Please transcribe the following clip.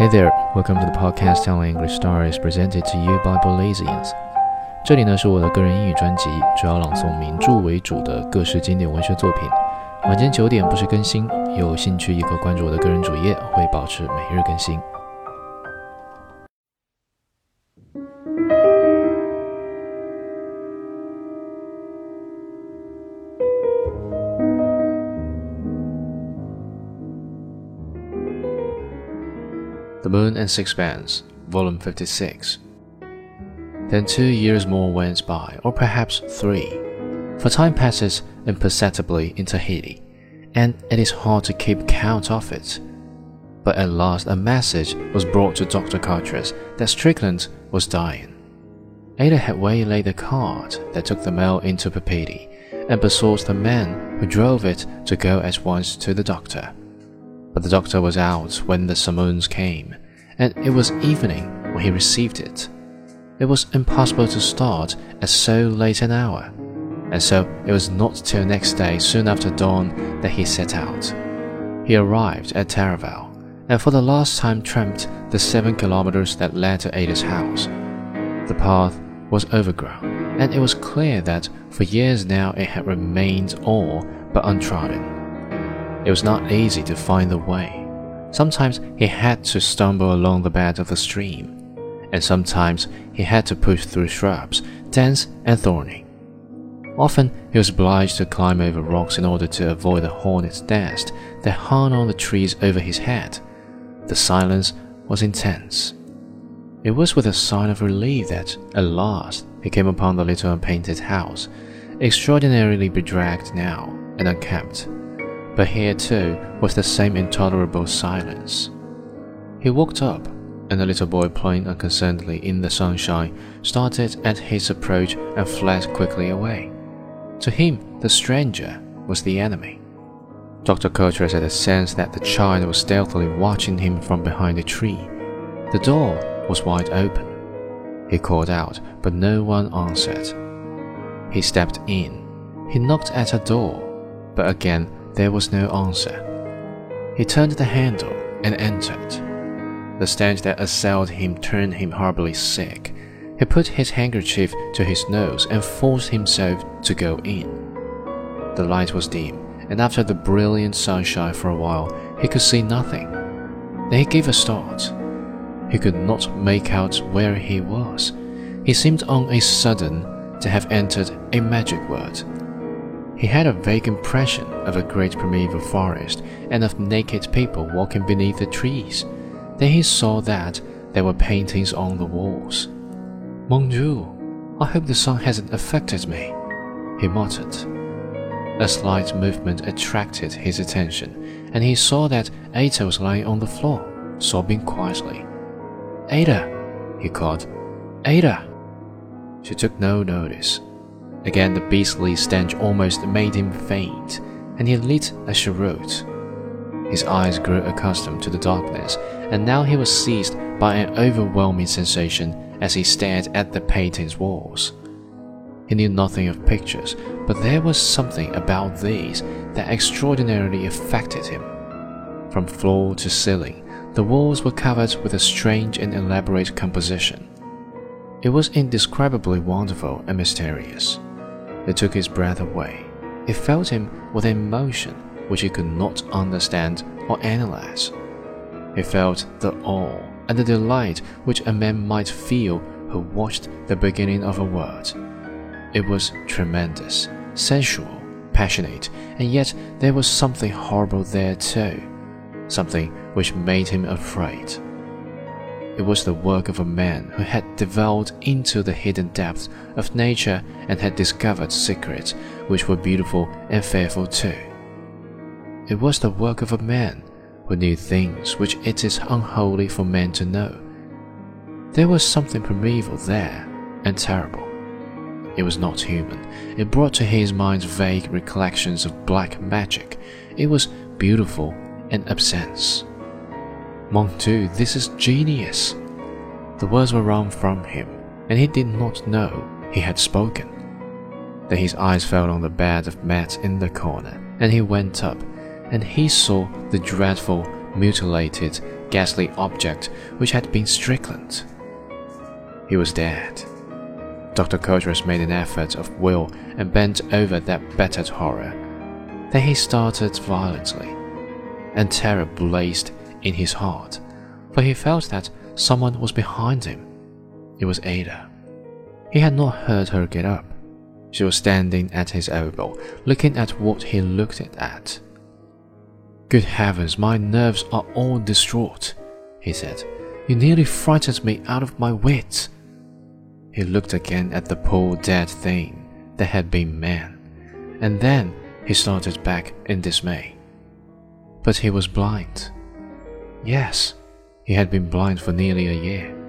Hey there, welcome to the podcast telling English stories presented to you by Belizeans。这里呢是我的个人英语专辑，主要朗诵名著为主的各式经典文学作品。晚间九点不时更新，有兴趣也可关注我的个人主页，会保持每日更新。The Moon and Sixpence, Volume 56. Then two years more went by, or perhaps three, for time passes imperceptibly in Tahiti, and it is hard to keep count of it. But at last a message was brought to Dr. Coutras that Strickland was dying. Ata had waylaid the cart that took the mail into Papeete, and besought the man who drove it to go at once to the doctor but the doctor was out when the summons came, and it was evening when he received it. It was impossible to start at so late an hour, and so it was not till next day, soon after dawn, that he set out. He arrived at Taravao, and for the last time tramped the seven kilometers that led to Ata's house. The path was overgrown, and it was clear that for years now it had remained all but untrodden. It was not easy to find the way. Sometimes he had to stumble along the bed of the stream, and sometimes he had to push through shrubs, dense and thorny. Often he was obliged to climb over rocks in order to avoid the hornet's nest that hung on the trees over his head. The silence was intense. It was with a sigh of relief that, at last, he came upon the little unpainted house, extraordinarily bedraggled now and unkempt but here too was the same intolerable silence. He walked up, and the little boy playing unconcernedly in the sunshine started at his approach and fled quickly away. To him, the stranger was the enemy. Dr. Coutras had a sense that the child was stealthily watching him from behind a tree. The door was wide open. He called out, but no one answered. He stepped in. He knocked at a door, but again there was no answer. He turned the handle and entered. The stench that assailed him turned him horribly sick. He put his handkerchief to his nose and forced himself to go in. The light was dim, and after the brilliant sunshine for a while, he could see nothing. Then he gave a start. He could not make out where he was. He seemed on a sudden to have entered a magic world. He had a vague impression of a great primeval forest and of naked people walking beneath the trees. Then he saw that there were paintings on the walls. Mon Dieu, I hope the sun hasn't affected me, he muttered. A slight movement attracted his attention, and he saw that Ata was lying on the floor, sobbing quietly. Ata, he called. Ata! She took no notice. Again, the beastly stench almost made him faint, and he lit a cheroot. His eyes grew accustomed to the darkness, and now he was seized by an overwhelming sensation as he stared at the painting's walls. He knew nothing of pictures, but there was something about these that extraordinarily affected him. From floor to ceiling, the walls were covered with a strange and elaborate composition. It was indescribably wonderful and mysterious. It took his breath away. It filled him with emotion which he could not understand or analyze. He felt the awe and the delight which a man might feel who watched the beginning of a word. It was tremendous, sensual, passionate, and yet there was something horrible there too, something which made him afraid. It was the work of a man who had delved into the hidden depths of nature and had discovered secrets which were beautiful and fearful too. It was the work of a man who knew things which it is unholy for men to know. There was something primeval there and terrible. It was not human. It brought to his mind vague recollections of black magic. It was beautiful and absence. Mon Dieu, this is genius. The words were wrung from him, and he did not know he had spoken. Then his eyes fell on the bed of mats in the corner, and he went up, and he saw the dreadful, mutilated, ghastly object which had been Strickland. He was dead. Dr. Coutras made an effort of will and bent over that battered horror. Then he started violently, and terror blazed in his heart, for he felt that someone was behind him. It was Ata. He had not heard her get up. She was standing at his elbow, looking at what he looked at. Good heavens, my nerves are all distraught, he said. You nearly frightened me out of my wits. He looked again at the poor dead thing that had been man, and then he started back in dismay. But he was blind. Yes, he had been blind for nearly a year.